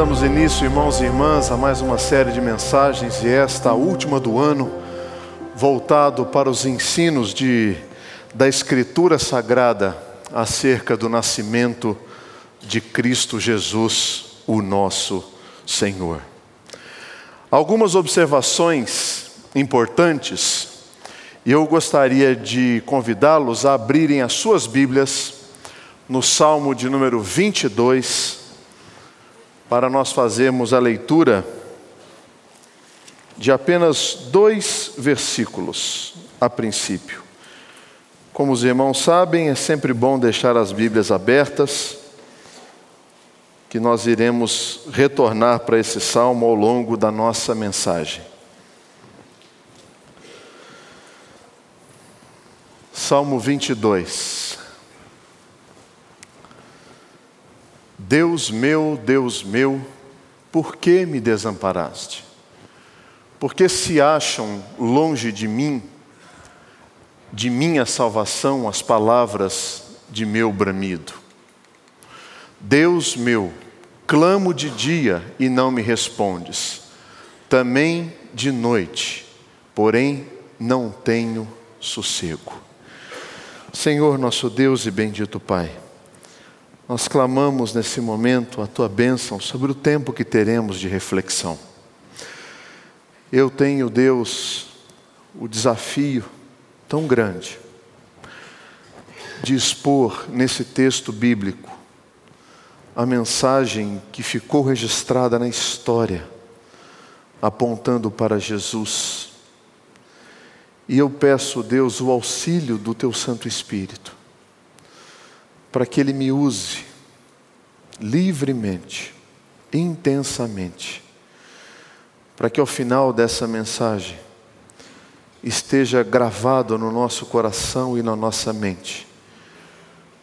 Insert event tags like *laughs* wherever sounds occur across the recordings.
damos início, irmãos e irmãs, a mais uma série de mensagens e esta a última do ano, voltado para os ensinos de, da Escritura Sagrada acerca do nascimento de Cristo Jesus, o nosso Senhor. Algumas observações importantes e eu gostaria de convidá-los a abrirem as suas Bíblias no Salmo de número 22 para nós fazermos a leitura de apenas dois versículos a princípio. Como os irmãos sabem, é sempre bom deixar as Bíblias abertas, que nós iremos retornar para esse salmo ao longo da nossa mensagem. Salmo 22. Deus meu, Deus meu, por que me desamparaste? Porque se acham longe de mim, de minha salvação, as palavras de meu bramido. Deus meu, clamo de dia e não me respondes, também de noite, porém não tenho sossego. Senhor nosso Deus e bendito Pai, nós clamamos nesse momento a tua bênção sobre o tempo que teremos de reflexão. Eu tenho, Deus, o desafio tão grande de expor nesse texto bíblico a mensagem que ficou registrada na história, apontando para Jesus. E eu peço, Deus, o auxílio do teu Santo Espírito para que Ele me use livremente, intensamente, para que ao final dessa mensagem esteja gravado no nosso coração e na nossa mente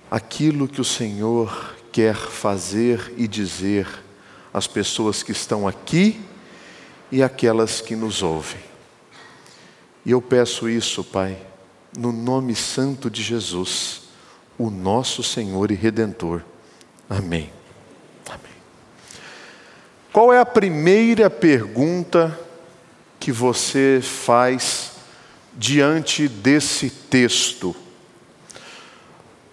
aquilo que o Senhor quer fazer e dizer às pessoas que estão aqui e aquelas que nos ouvem. E eu peço isso, Pai, no nome santo de Jesus o nosso Senhor e Redentor. Amém. Amém. Qual é a primeira pergunta que você faz diante desse texto?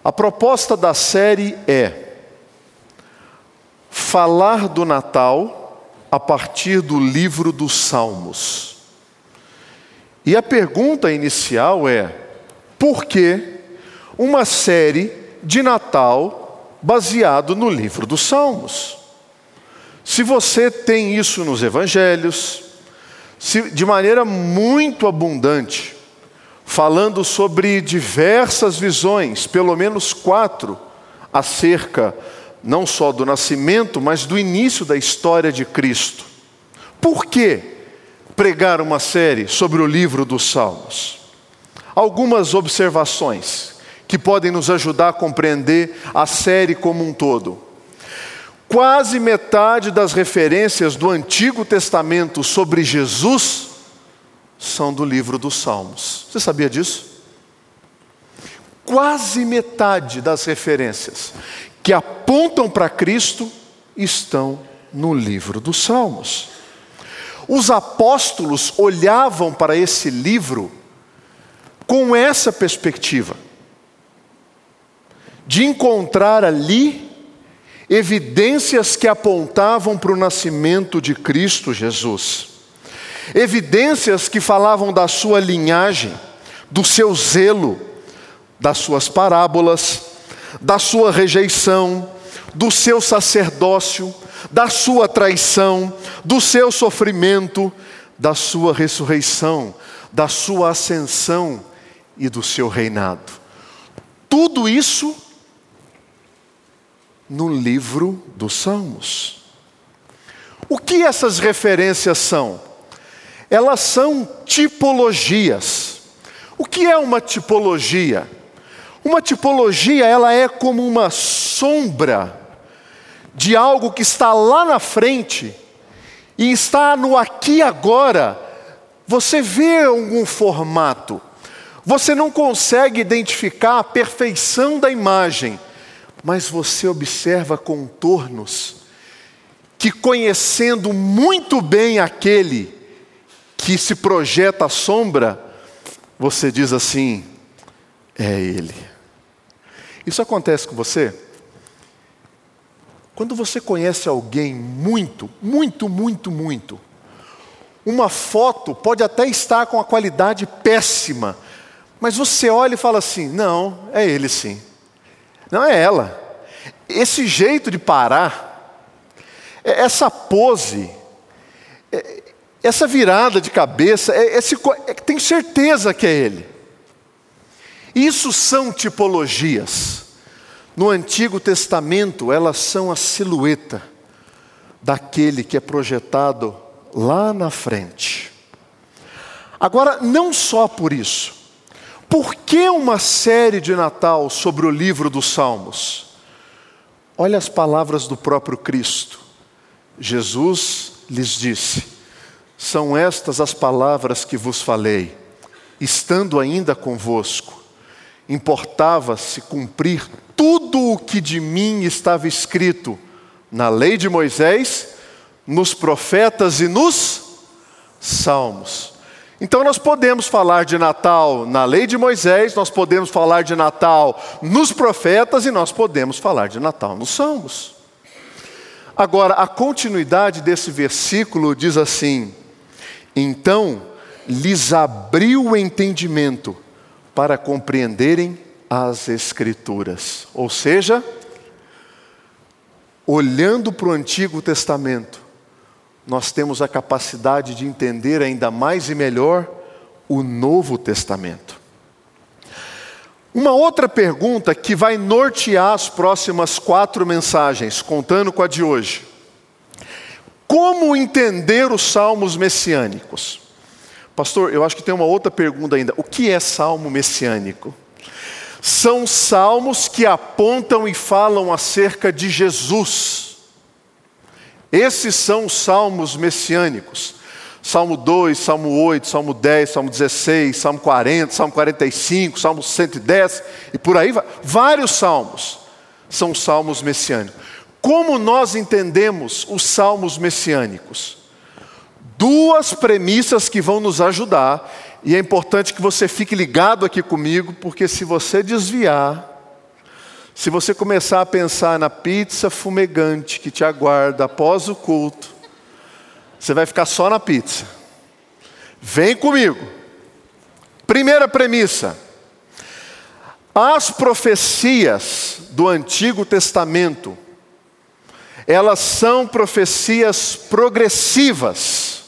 A proposta da série é falar do Natal a partir do livro dos Salmos. E a pergunta inicial é: por que uma série de Natal baseado no livro dos Salmos. Se você tem isso nos evangelhos, se, de maneira muito abundante, falando sobre diversas visões, pelo menos quatro, acerca não só do nascimento, mas do início da história de Cristo. Por que pregar uma série sobre o livro dos Salmos? Algumas observações que podem nos ajudar a compreender a série como um todo. Quase metade das referências do Antigo Testamento sobre Jesus são do livro dos Salmos. Você sabia disso? Quase metade das referências que apontam para Cristo estão no livro dos Salmos. Os apóstolos olhavam para esse livro com essa perspectiva de encontrar ali evidências que apontavam para o nascimento de Cristo Jesus, evidências que falavam da sua linhagem, do seu zelo, das suas parábolas, da sua rejeição, do seu sacerdócio, da sua traição, do seu sofrimento, da sua ressurreição, da sua ascensão e do seu reinado. Tudo isso no livro dos Salmos. O que essas referências são? Elas são tipologias. O que é uma tipologia? Uma tipologia, ela é como uma sombra de algo que está lá na frente e está no aqui agora. Você vê algum formato. Você não consegue identificar a perfeição da imagem, mas você observa contornos que conhecendo muito bem aquele que se projeta à sombra, você diz assim: é Ele. Isso acontece com você? Quando você conhece alguém muito, muito, muito, muito, uma foto pode até estar com a qualidade péssima, mas você olha e fala assim: não, é ele sim. Não é ela. Esse jeito de parar, é essa pose, é essa virada de cabeça, é esse, tenho certeza que é ele. Isso são tipologias. No Antigo Testamento, elas são a silhueta daquele que é projetado lá na frente. Agora, não só por isso. Por que uma série de Natal sobre o livro dos Salmos? Olha as palavras do próprio Cristo. Jesus lhes disse: São estas as palavras que vos falei, estando ainda convosco importava-se cumprir tudo o que de mim estava escrito na lei de Moisés, nos profetas e nos salmos. Então nós podemos falar de Natal na lei de Moisés, nós podemos falar de Natal nos profetas e nós podemos falar de Natal nos salmos. Agora, a continuidade desse versículo diz assim: Então lhes abriu o entendimento para compreenderem as Escrituras. Ou seja, olhando para o Antigo Testamento, nós temos a capacidade de entender ainda mais e melhor o Novo Testamento. Uma outra pergunta que vai nortear as próximas quatro mensagens, contando com a de hoje. Como entender os salmos messiânicos? Pastor, eu acho que tem uma outra pergunta ainda. O que é salmo messiânico? São salmos que apontam e falam acerca de Jesus. Esses são os salmos messiânicos. Salmo 2, Salmo 8, Salmo 10, Salmo 16, Salmo 40, Salmo 45, Salmo 110 e por aí vai. Vários salmos são salmos messiânicos. Como nós entendemos os salmos messiânicos? duas premissas que vão nos ajudar, e é importante que você fique ligado aqui comigo, porque se você desviar, se você começar a pensar na pizza fumegante que te aguarda após o culto, você vai ficar só na pizza. Vem comigo. Primeira premissa: as profecias do Antigo Testamento, elas são profecias progressivas.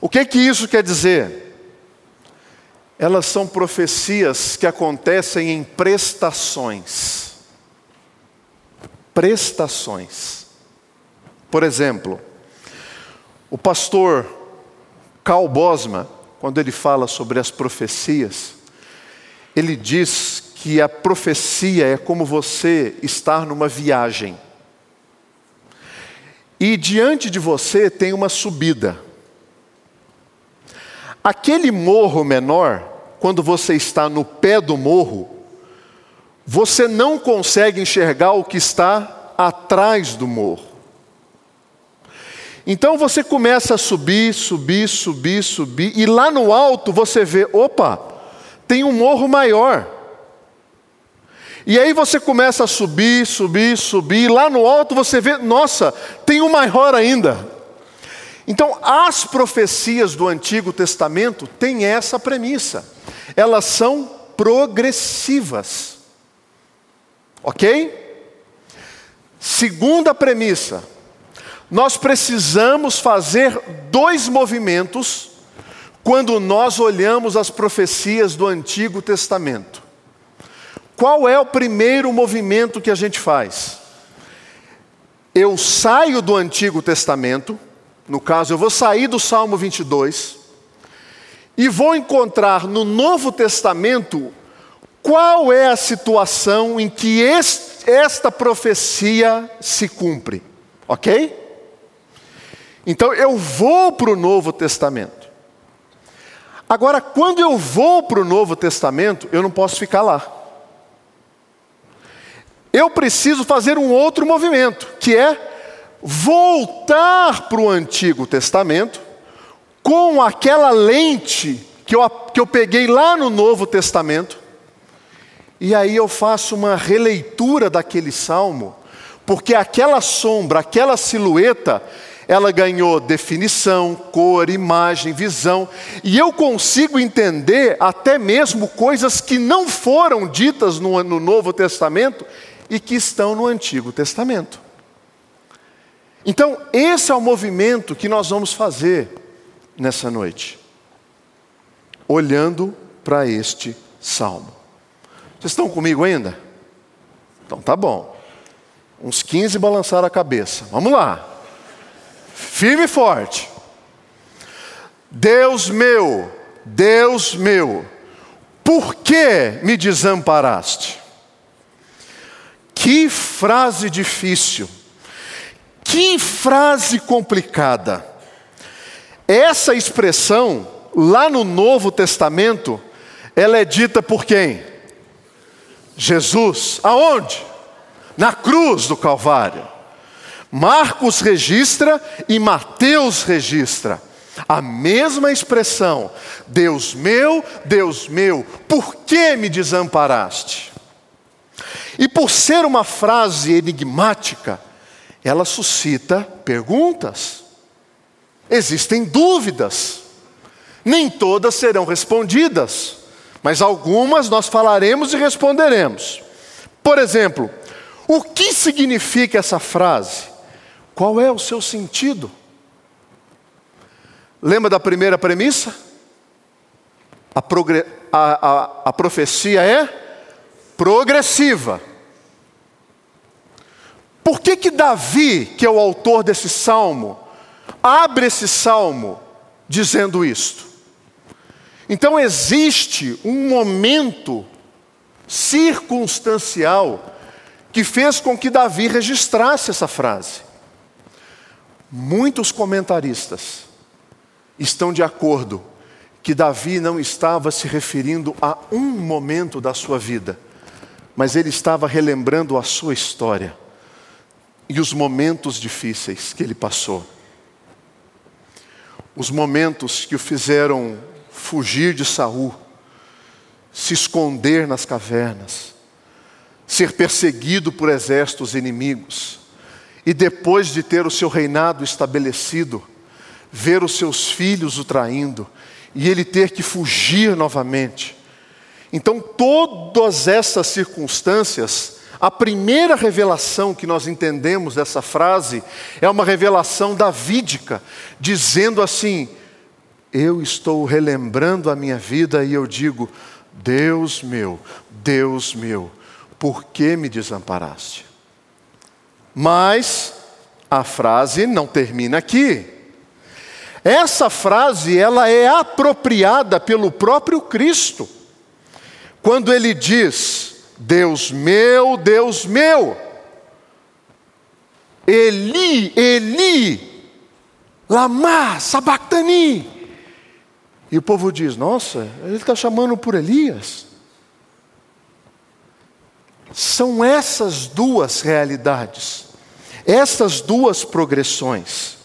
O que que isso quer dizer? Elas são profecias que acontecem em prestações. Prestações. Por exemplo, o pastor Karl Bosma, quando ele fala sobre as profecias, ele diz que a profecia é como você estar numa viagem. E diante de você tem uma subida. Aquele morro menor, quando você está no pé do morro, você não consegue enxergar o que está atrás do morro. Então você começa a subir, subir, subir, subir, e lá no alto você vê: opa, tem um morro maior. E aí você começa a subir, subir, subir, e lá no alto você vê: nossa, tem um maior ainda. Então, as profecias do Antigo Testamento têm essa premissa. Elas são progressivas. Ok? Segunda premissa: nós precisamos fazer dois movimentos quando nós olhamos as profecias do Antigo Testamento. Qual é o primeiro movimento que a gente faz? Eu saio do Antigo Testamento no caso, eu vou sair do Salmo 22 e vou encontrar no Novo Testamento qual é a situação em que este, esta profecia se cumpre, ok? Então eu vou para o Novo Testamento. Agora, quando eu vou para o Novo Testamento, eu não posso ficar lá. Eu preciso fazer um outro movimento, que é voltar para o Antigo Testamento com aquela lente que eu, que eu peguei lá no Novo Testamento, e aí eu faço uma releitura daquele salmo, porque aquela sombra, aquela silhueta, ela ganhou definição, cor, imagem, visão, e eu consigo entender até mesmo coisas que não foram ditas no, no Novo Testamento e que estão no Antigo Testamento. Então, esse é o movimento que nós vamos fazer nessa noite, olhando para este salmo. Vocês estão comigo ainda? Então tá bom. Uns 15 balançaram a cabeça. Vamos lá. Firme e forte. Deus meu, Deus meu, por que me desamparaste? Que frase difícil. Que frase complicada. Essa expressão, lá no Novo Testamento, ela é dita por quem? Jesus. Aonde? Na cruz do Calvário. Marcos registra e Mateus registra. A mesma expressão: Deus meu, Deus meu, por que me desamparaste? E por ser uma frase enigmática, ela suscita perguntas. Existem dúvidas. Nem todas serão respondidas, mas algumas nós falaremos e responderemos. Por exemplo, o que significa essa frase? Qual é o seu sentido? Lembra da primeira premissa? A, a, a, a profecia é progressiva. Por que que Davi, que é o autor desse salmo, abre esse salmo dizendo isto? Então existe um momento circunstancial que fez com que Davi registrasse essa frase. Muitos comentaristas estão de acordo que Davi não estava se referindo a um momento da sua vida, mas ele estava relembrando a sua história e os momentos difíceis que ele passou. Os momentos que o fizeram fugir de Saul, se esconder nas cavernas, ser perseguido por exércitos inimigos, e depois de ter o seu reinado estabelecido, ver os seus filhos o traindo e ele ter que fugir novamente. Então, todas essas circunstâncias a primeira revelação que nós entendemos dessa frase é uma revelação davídica, dizendo assim: Eu estou relembrando a minha vida e eu digo, Deus meu, Deus meu, por que me desamparaste? Mas a frase não termina aqui. Essa frase ela é apropriada pelo próprio Cristo. Quando ele diz: Deus meu, Deus meu. Eli, Eli, Lama, Sabactani. E o povo diz: Nossa, ele está chamando por Elias. São essas duas realidades, essas duas progressões.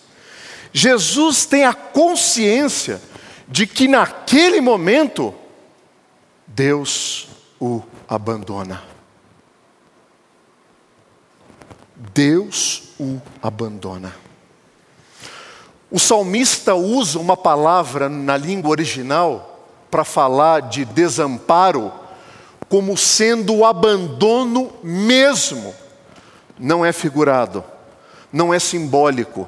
Jesus tem a consciência de que naquele momento, Deus o abandona. Deus o abandona. O salmista usa uma palavra na língua original para falar de desamparo como sendo o abandono mesmo. Não é figurado, não é simbólico,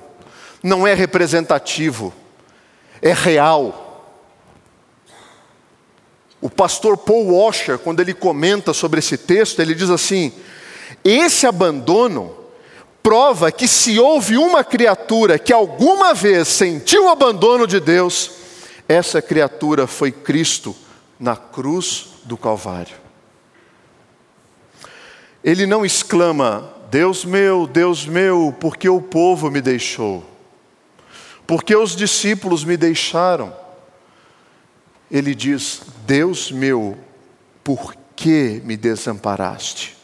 não é representativo, é real o pastor Paul Washer, quando ele comenta sobre esse texto, ele diz assim: esse abandono prova que se houve uma criatura que alguma vez sentiu o abandono de Deus, essa criatura foi Cristo na cruz do Calvário. Ele não exclama: Deus meu, Deus meu, porque o povo me deixou? Porque os discípulos me deixaram? ele diz: Deus meu, por que me desamparaste?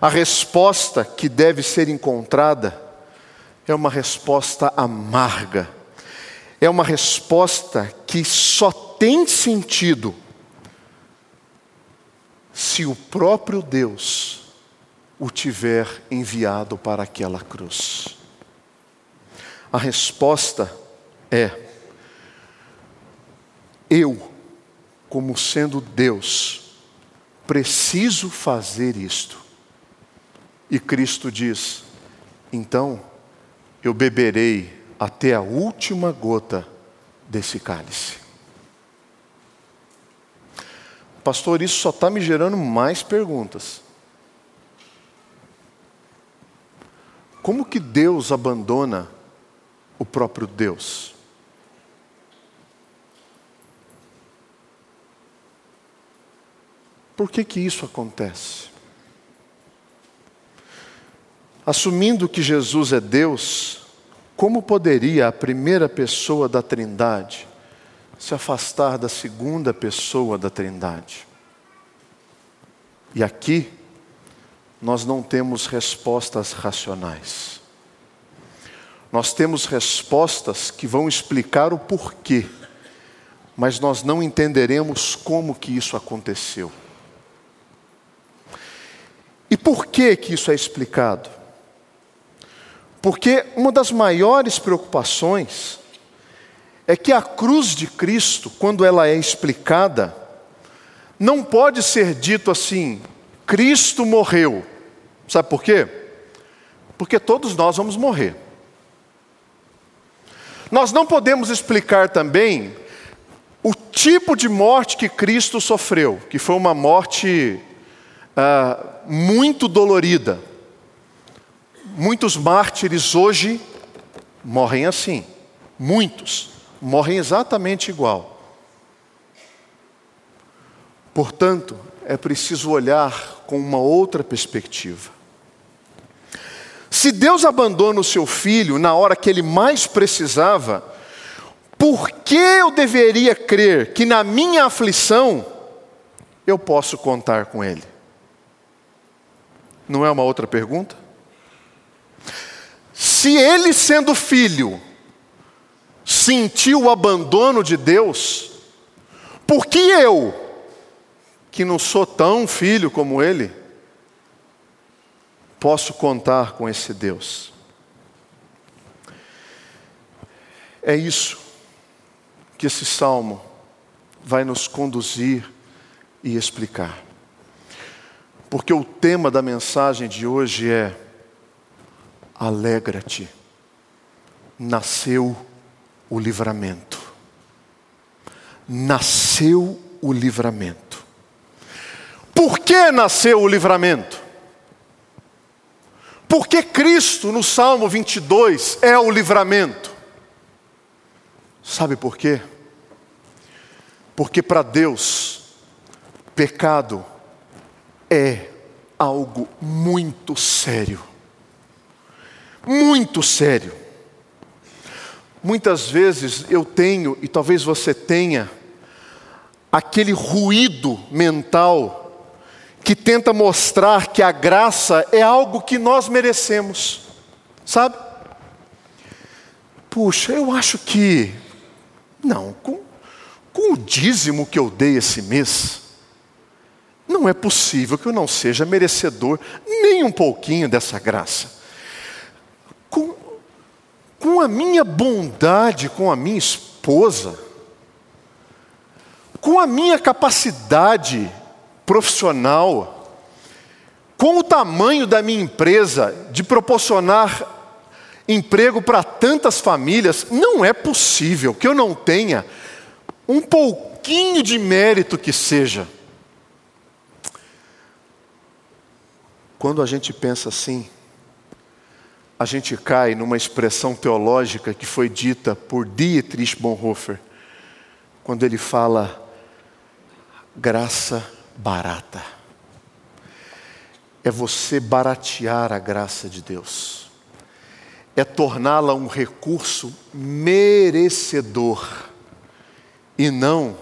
A resposta que deve ser encontrada é uma resposta amarga, é uma resposta que só tem sentido se o próprio Deus o tiver enviado para aquela cruz. A resposta é: eu, como sendo Deus, preciso fazer isto. E Cristo diz: então eu beberei até a última gota desse cálice. Pastor, isso só está me gerando mais perguntas. Como que Deus abandona o próprio Deus? Por que que isso acontece? Assumindo que Jesus é Deus, como poderia a primeira pessoa da Trindade se afastar da segunda pessoa da Trindade? E aqui, nós não temos respostas racionais. Nós temos respostas que vão explicar o porquê, mas nós não entenderemos como que isso aconteceu. E por que que isso é explicado? Porque uma das maiores preocupações é que a cruz de Cristo, quando ela é explicada, não pode ser dito assim: Cristo morreu. Sabe por quê? Porque todos nós vamos morrer. Nós não podemos explicar também o tipo de morte que Cristo sofreu, que foi uma morte ah, muito dolorida. Muitos mártires hoje morrem assim. Muitos morrem exatamente igual. Portanto, é preciso olhar com uma outra perspectiva. Se Deus abandona o seu filho na hora que ele mais precisava, por que eu deveria crer que na minha aflição eu posso contar com ele? Não é uma outra pergunta? Se ele, sendo filho, sentiu o abandono de Deus, por que eu, que não sou tão filho como ele, posso contar com esse Deus? É isso que esse salmo vai nos conduzir e explicar. Porque o tema da mensagem de hoje é alegra-te, nasceu o livramento. Nasceu o livramento. Por que nasceu o livramento? Porque Cristo, no Salmo 22, é o livramento. Sabe por quê? Porque para Deus, pecado é algo muito sério muito sério. Muitas vezes eu tenho, e talvez você tenha, aquele ruído mental que tenta mostrar que a graça é algo que nós merecemos, sabe? Puxa, eu acho que, não, com, com o dízimo que eu dei esse mês, não é possível que eu não seja merecedor nem um pouquinho dessa graça com a minha bondade com a minha esposa, com a minha capacidade profissional, com o tamanho da minha empresa de proporcionar emprego para tantas famílias, não é possível que eu não tenha um pouquinho de mérito que seja. Quando a gente pensa assim, a gente cai numa expressão teológica que foi dita por Dietrich Bonhoeffer, quando ele fala graça barata. É você baratear a graça de Deus, é torná-la um recurso merecedor e não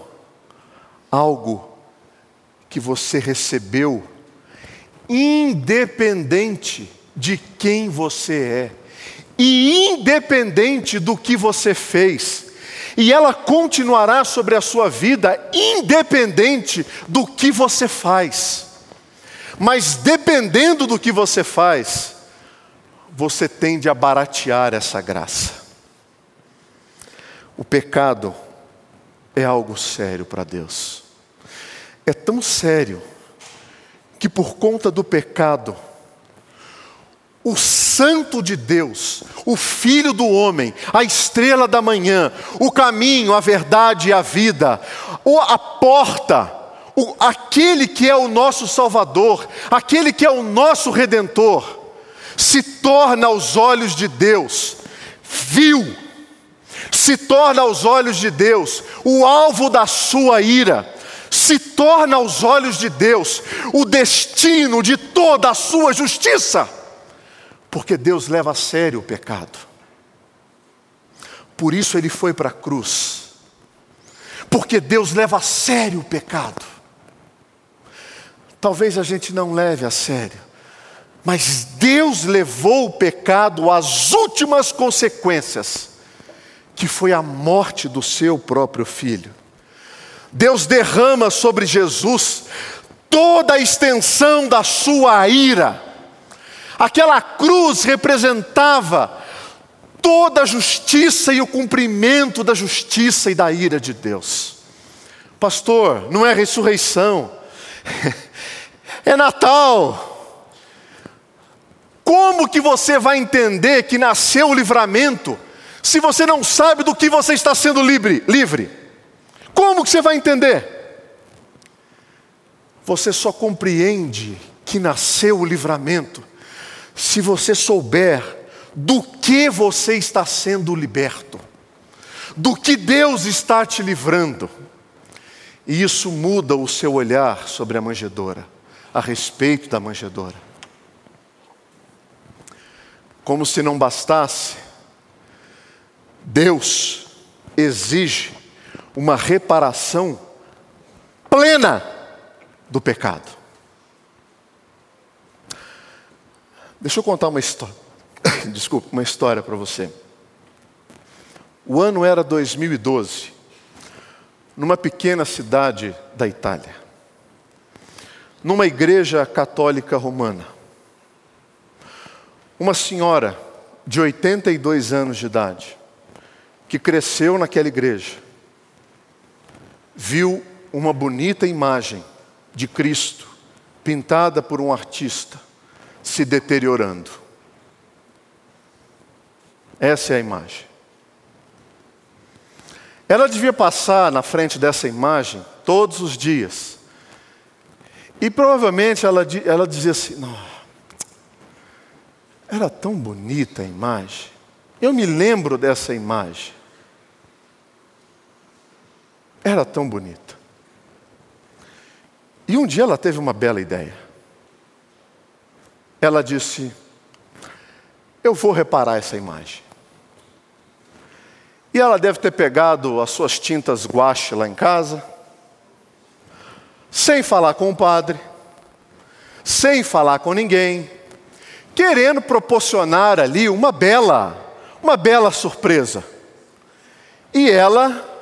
algo que você recebeu independente de quem você é, e independente do que você fez, e ela continuará sobre a sua vida, independente do que você faz. Mas dependendo do que você faz, você tende a baratear essa graça. O pecado é algo sério para Deus. É tão sério que por conta do pecado, o Santo de Deus, o Filho do homem, a estrela da manhã, o caminho, a verdade e a vida, a porta, o, aquele que é o nosso Salvador, aquele que é o nosso Redentor, se torna aos olhos de Deus vil, se torna aos olhos de Deus o alvo da sua ira, se torna aos olhos de Deus o destino de toda a sua justiça. Porque Deus leva a sério o pecado. Por isso ele foi para a cruz. Porque Deus leva a sério o pecado. Talvez a gente não leve a sério, mas Deus levou o pecado às últimas consequências, que foi a morte do seu próprio filho. Deus derrama sobre Jesus toda a extensão da sua ira Aquela cruz representava toda a justiça e o cumprimento da justiça e da ira de Deus. Pastor, não é ressurreição, *laughs* é Natal. Como que você vai entender que nasceu o livramento se você não sabe do que você está sendo livre? livre? Como que você vai entender? Você só compreende que nasceu o livramento se você souber do que você está sendo liberto, do que Deus está te livrando, e isso muda o seu olhar sobre a manjedoura, a respeito da manjedoura. Como se não bastasse, Deus exige uma reparação plena do pecado. Deixa eu contar uma história. *coughs* Desculpa, uma história para você. O ano era 2012, numa pequena cidade da Itália, numa igreja católica romana. Uma senhora de 82 anos de idade, que cresceu naquela igreja, viu uma bonita imagem de Cristo pintada por um artista se deteriorando. Essa é a imagem. Ela devia passar na frente dessa imagem todos os dias. E provavelmente ela, ela dizia assim: não, era tão bonita a imagem. Eu me lembro dessa imagem. Era tão bonita. E um dia ela teve uma bela ideia ela disse: Eu vou reparar essa imagem. E ela deve ter pegado as suas tintas guache lá em casa, sem falar com o padre, sem falar com ninguém, querendo proporcionar ali uma bela, uma bela surpresa. E ela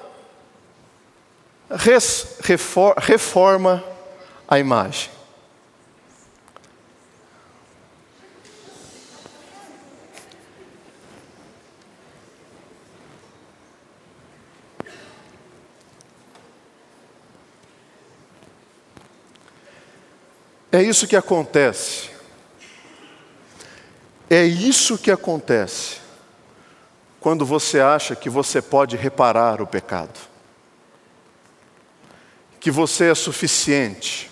res, reforma a imagem. É isso que acontece. É isso que acontece quando você acha que você pode reparar o pecado, que você é suficiente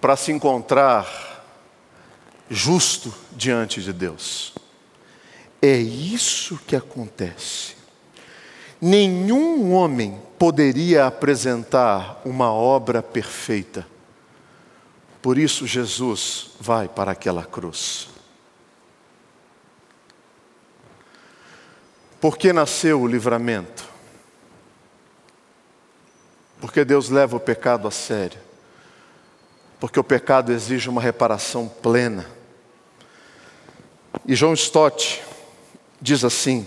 para se encontrar justo diante de Deus. É isso que acontece. Nenhum homem poderia apresentar uma obra perfeita por isso Jesus vai para aquela cruz. Por que nasceu o livramento? Porque Deus leva o pecado a sério. Porque o pecado exige uma reparação plena. E João Stott, diz assim: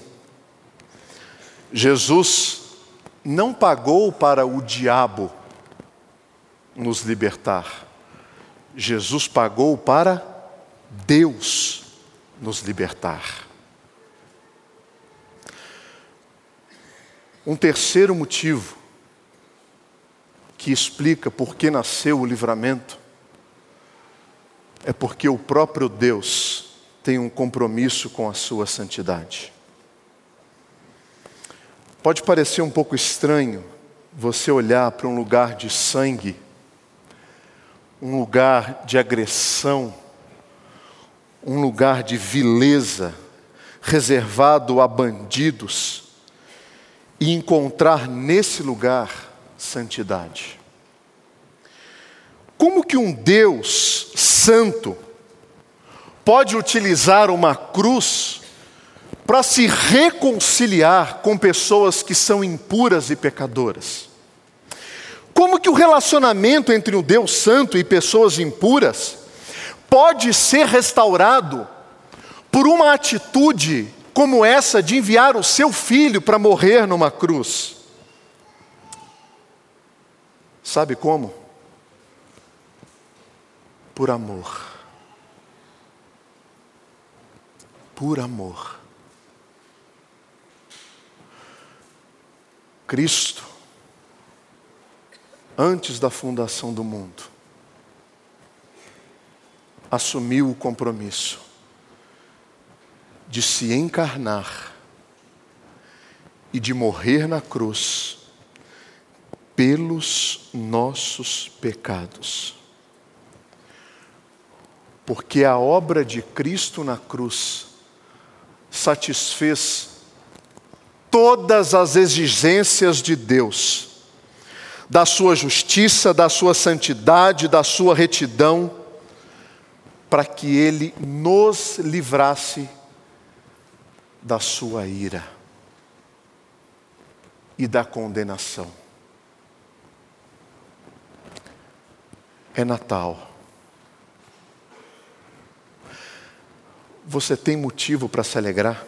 Jesus não pagou para o diabo nos libertar, Jesus pagou para Deus nos libertar. Um terceiro motivo que explica por que nasceu o livramento é porque o próprio Deus tem um compromisso com a sua santidade. Pode parecer um pouco estranho você olhar para um lugar de sangue, um lugar de agressão, um lugar de vileza, reservado a bandidos, e encontrar nesse lugar santidade. Como que um Deus santo pode utilizar uma cruz para se reconciliar com pessoas que são impuras e pecadoras? Como que o relacionamento entre o Deus santo e pessoas impuras pode ser restaurado por uma atitude como essa de enviar o seu filho para morrer numa cruz? Sabe como? Por amor. Por amor. Cristo, antes da fundação do mundo, assumiu o compromisso de se encarnar e de morrer na cruz pelos nossos pecados. Porque a obra de Cristo na cruz satisfez todas as exigências de Deus, da sua justiça, da sua santidade, da sua retidão, para que Ele nos livrasse da sua ira e da condenação. É Natal. Você tem motivo para se alegrar?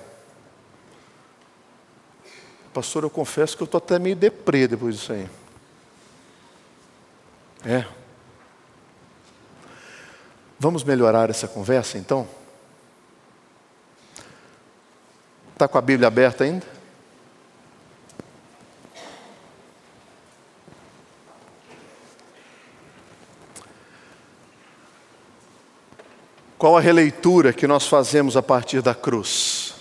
Pastor, eu confesso que eu estou até meio deprê depois disso aí. É. Vamos melhorar essa conversa então? Está com a Bíblia aberta ainda? Qual a releitura que nós fazemos a partir da cruz?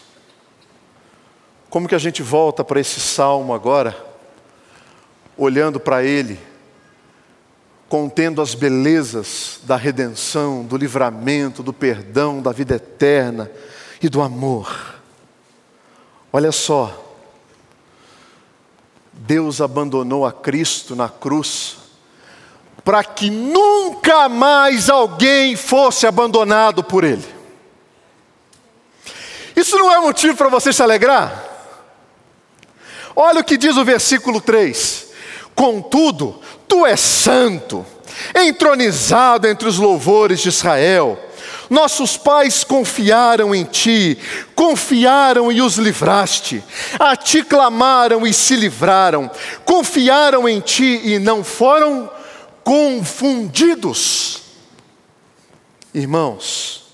Como que a gente volta para esse salmo agora, olhando para ele, contendo as belezas da redenção, do livramento, do perdão, da vida eterna e do amor? Olha só, Deus abandonou a Cristo na cruz para que nunca mais alguém fosse abandonado por Ele. Isso não é motivo para você se alegrar? Olha o que diz o versículo 3: Contudo, tu és santo, entronizado entre os louvores de Israel. Nossos pais confiaram em ti, confiaram e os livraste. A ti clamaram e se livraram. Confiaram em ti e não foram confundidos. Irmãos,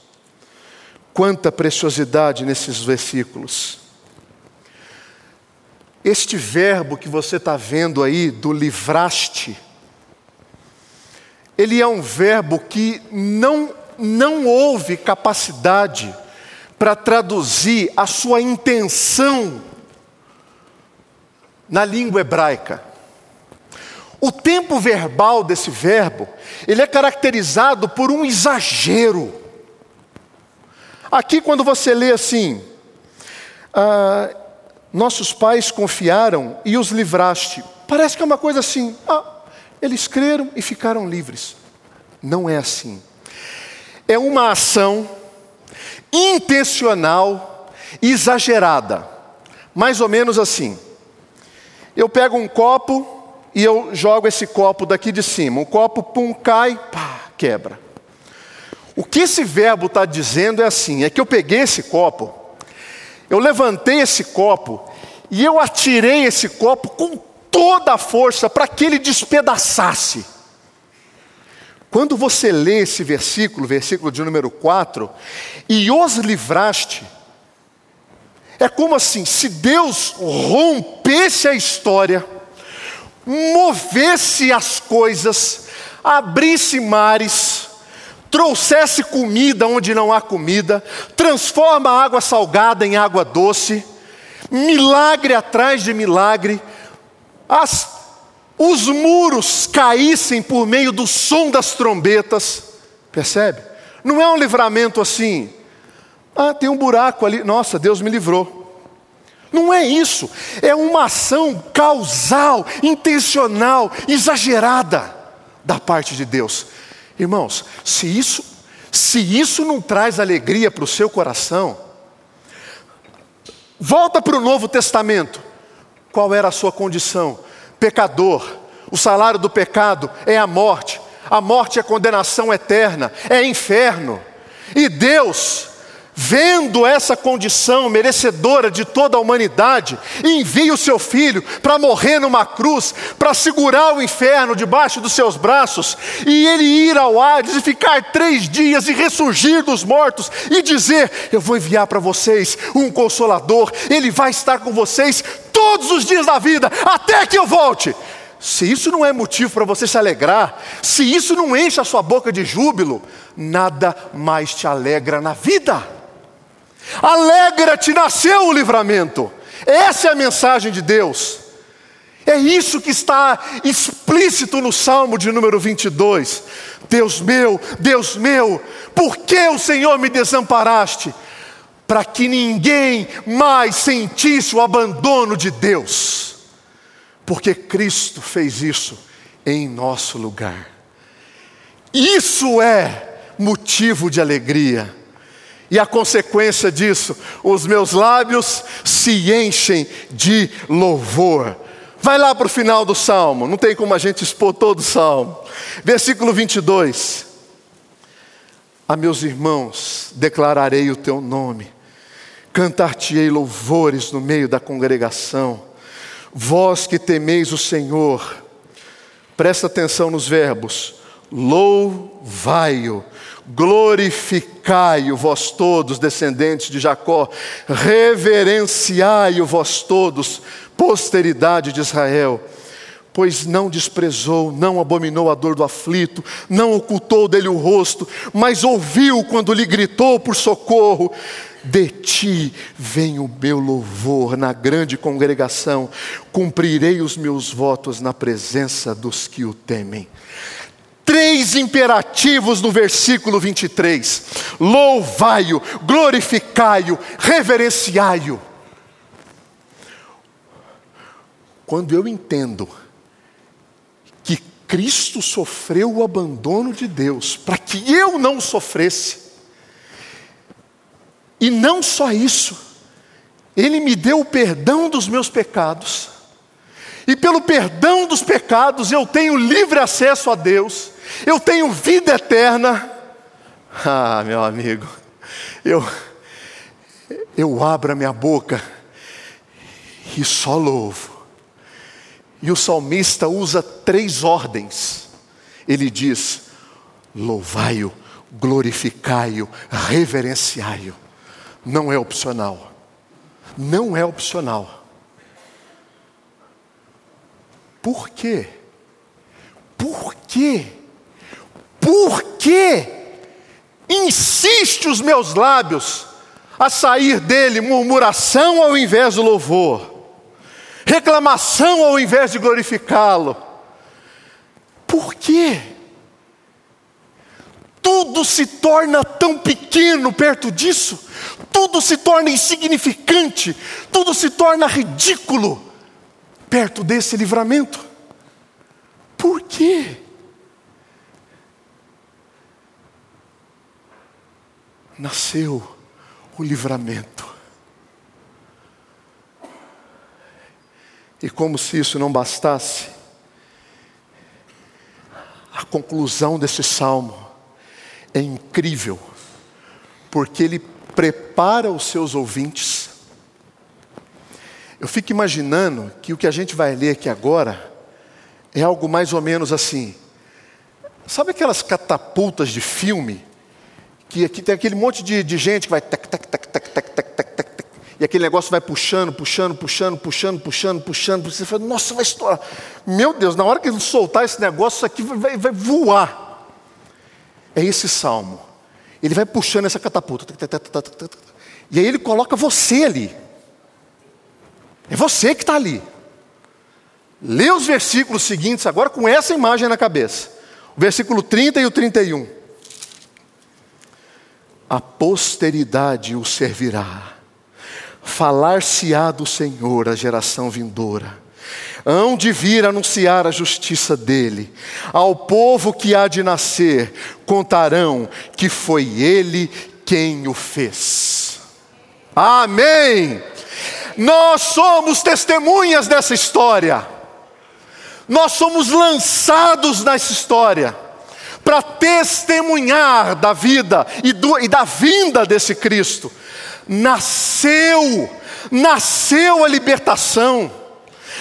quanta preciosidade nesses versículos. Este verbo que você está vendo aí, do livraste, ele é um verbo que não, não houve capacidade para traduzir a sua intenção na língua hebraica. O tempo verbal desse verbo, ele é caracterizado por um exagero. Aqui, quando você lê assim, ah, nossos pais confiaram e os livraste, parece que é uma coisa assim, ah, eles creram e ficaram livres. Não é assim. É uma ação intencional, exagerada, mais ou menos assim. Eu pego um copo, e eu jogo esse copo daqui de cima. O copo, pum, cai, pá, quebra. O que esse verbo está dizendo é assim: é que eu peguei esse copo Eu levantei esse copo e eu atirei esse copo com toda a força para que ele despedaçasse. Quando você lê esse versículo, versículo de número 4, e os livraste, é como assim, se Deus rompesse a história, movesse as coisas, abrisse mares, trouxesse comida onde não há comida, transforma a água salgada em água doce, milagre atrás de milagre, as, os muros caíssem por meio do som das trombetas, percebe? Não é um livramento assim, ah, tem um buraco ali, nossa, Deus me livrou. Não é isso, é uma ação causal, intencional, exagerada da parte de Deus. Irmãos, se isso, se isso não traz alegria para o seu coração, volta para o Novo Testamento. Qual era a sua condição? Pecador. O salário do pecado é a morte. A morte é condenação eterna, é inferno. E Deus, vendo essa condição merecedora de toda a humanidade, envia o seu filho para morrer numa cruz, para segurar o inferno debaixo dos seus braços, e ele ir ao Hades e ficar três dias e ressurgir dos mortos e dizer: Eu vou enviar para vocês um consolador, ele vai estar com vocês todos os dias da vida, até que eu volte. Se isso não é motivo para você se alegrar, se isso não enche a sua boca de júbilo, nada mais te alegra na vida. Alegra-te, nasceu o livramento. Essa é a mensagem de Deus. É isso que está explícito no Salmo de número 22. Deus meu, Deus meu, por que o Senhor me desamparaste? Para que ninguém mais sentisse o abandono de Deus. Porque Cristo fez isso em nosso lugar. Isso é motivo de alegria. E a consequência disso, os meus lábios se enchem de louvor. Vai lá para o final do salmo, não tem como a gente expor todo o salmo. Versículo 22. A meus irmãos declararei o teu nome, cantar-te-ei louvores no meio da congregação. Vós que temeis o Senhor, presta atenção nos verbos, louvai-o glorificai-o vós todos, descendentes de Jacó, reverenciai-o vós todos, posteridade de Israel. Pois não desprezou, não abominou a dor do aflito, não ocultou dele o rosto, mas ouviu quando lhe gritou por socorro. De ti vem o meu louvor na grande congregação, cumprirei os meus votos na presença dos que o temem três imperativos no versículo 23: louvai-o, glorificai-o, reverenciai-o. Quando eu entendo que Cristo sofreu o abandono de Deus para que eu não sofresse, e não só isso, Ele me deu o perdão dos meus pecados, e pelo perdão dos pecados eu tenho livre acesso a Deus, eu tenho vida eterna. Ah, meu amigo, eu, eu abro a minha boca e só louvo. E o salmista usa três ordens. Ele diz: louvai-o, glorificai-o, reverenciai-o. Não é opcional. Não é opcional. Por quê? Por quê? Por que insiste os meus lábios a sair dele murmuração ao invés do louvor, reclamação ao invés de glorificá-lo? Por quê? Tudo se torna tão pequeno perto disso, tudo se torna insignificante, tudo se torna ridículo perto desse livramento. Por quê? Nasceu o livramento. E como se isso não bastasse, a conclusão desse salmo é incrível, porque ele prepara os seus ouvintes Eu fico imaginando que o que a gente vai ler aqui agora é algo mais ou menos assim. Sabe aquelas catapultas de filme? Que aqui tem aquele monte de, de gente que vai tac, tac, tac, tac, tac, tac, tac, tac, tac, e aquele negócio vai puxando, puxando, puxando, puxando, puxando, puxando. Você fala, nossa, vai estourar. Meu Deus, na hora que ele soltar esse negócio, isso aqui vai, vai voar. É esse salmo. Ele vai puxando essa catapulta. E aí ele coloca você ali. É você que está ali. Lê os versículos seguintes agora com essa imagem na cabeça. O versículo 30 e o 31. A posteridade o servirá. Falar-se-á do Senhor a geração vindoura. Hão de vir anunciar a justiça dele. Ao povo que há de nascer, contarão que foi ele quem o fez. Amém. Nós somos testemunhas dessa história. Nós somos lançados nessa história para testemunhar da vida e, do, e da vinda desse Cristo. Nasceu, nasceu a libertação,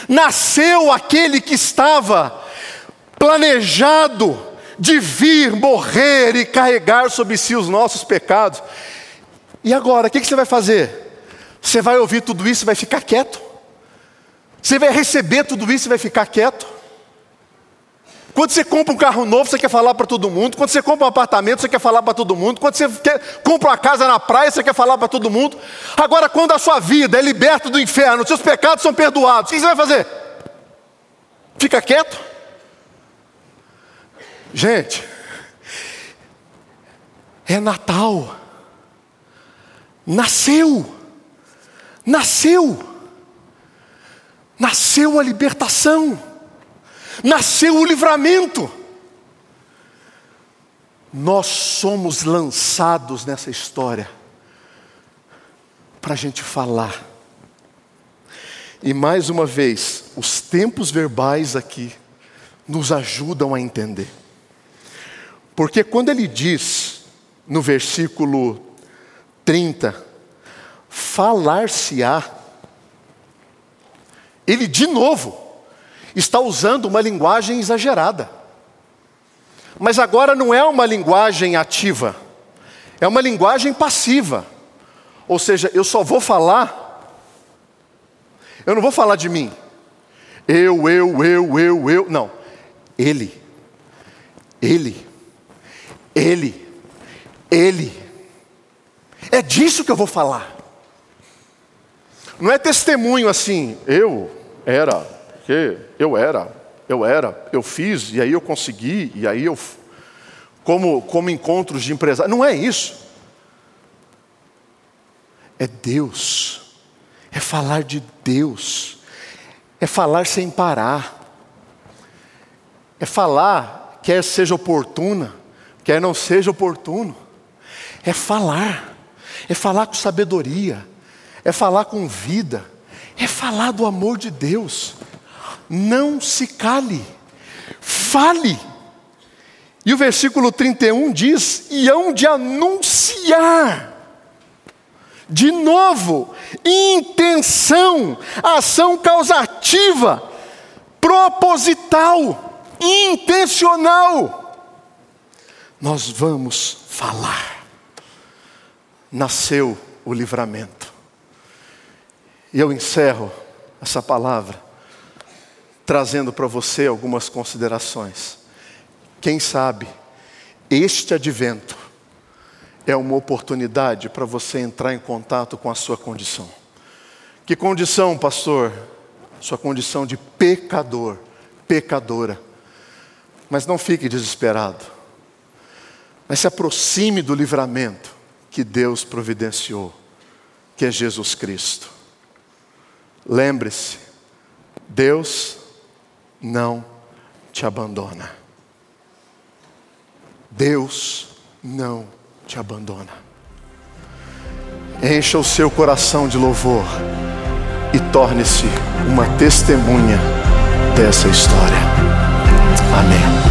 nasceu aquele que estava planejado de vir, morrer e carregar sobre si os nossos pecados. E agora, o que você vai fazer? Você vai ouvir tudo isso e vai ficar quieto? Você vai receber tudo isso e vai ficar quieto? Quando você compra um carro novo, você quer falar para todo mundo. Quando você compra um apartamento, você quer falar para todo mundo. Quando você quer, compra uma casa na praia, você quer falar para todo mundo. Agora, quando a sua vida é liberta do inferno, seus pecados são perdoados, o que você vai fazer? Fica quieto? Gente, é Natal. Nasceu nasceu. Nasceu a libertação. Nasceu o livramento. Nós somos lançados nessa história para a gente falar. E mais uma vez, os tempos verbais aqui nos ajudam a entender. Porque quando ele diz no versículo 30, falar-se-á. Ele, de novo, está usando uma linguagem exagerada. Mas agora não é uma linguagem ativa, é uma linguagem passiva. Ou seja, eu só vou falar, eu não vou falar de mim. Eu, eu, eu, eu, eu. Não. Ele. Ele. Ele. Ele. É disso que eu vou falar. Não é testemunho assim, eu era, que eu era, eu era, eu fiz, e aí eu consegui, e aí eu. Como, como encontros de empresário. Não é isso. É Deus. É falar de Deus. É falar sem parar. É falar, quer seja oportuna, quer não seja oportuno. É falar. É falar com sabedoria é falar com vida, é falar do amor de Deus. Não se cale, fale. E o versículo 31 diz: e hão de anunciar. De novo, intenção, ação causativa, proposital, intencional. Nós vamos falar. Nasceu o livramento. E eu encerro essa palavra trazendo para você algumas considerações. Quem sabe este advento é uma oportunidade para você entrar em contato com a sua condição. Que condição, pastor? Sua condição de pecador, pecadora. Mas não fique desesperado. Mas se aproxime do livramento que Deus providenciou, que é Jesus Cristo. Lembre-se, Deus não te abandona. Deus não te abandona. Encha o seu coração de louvor e torne-se uma testemunha dessa história. Amém.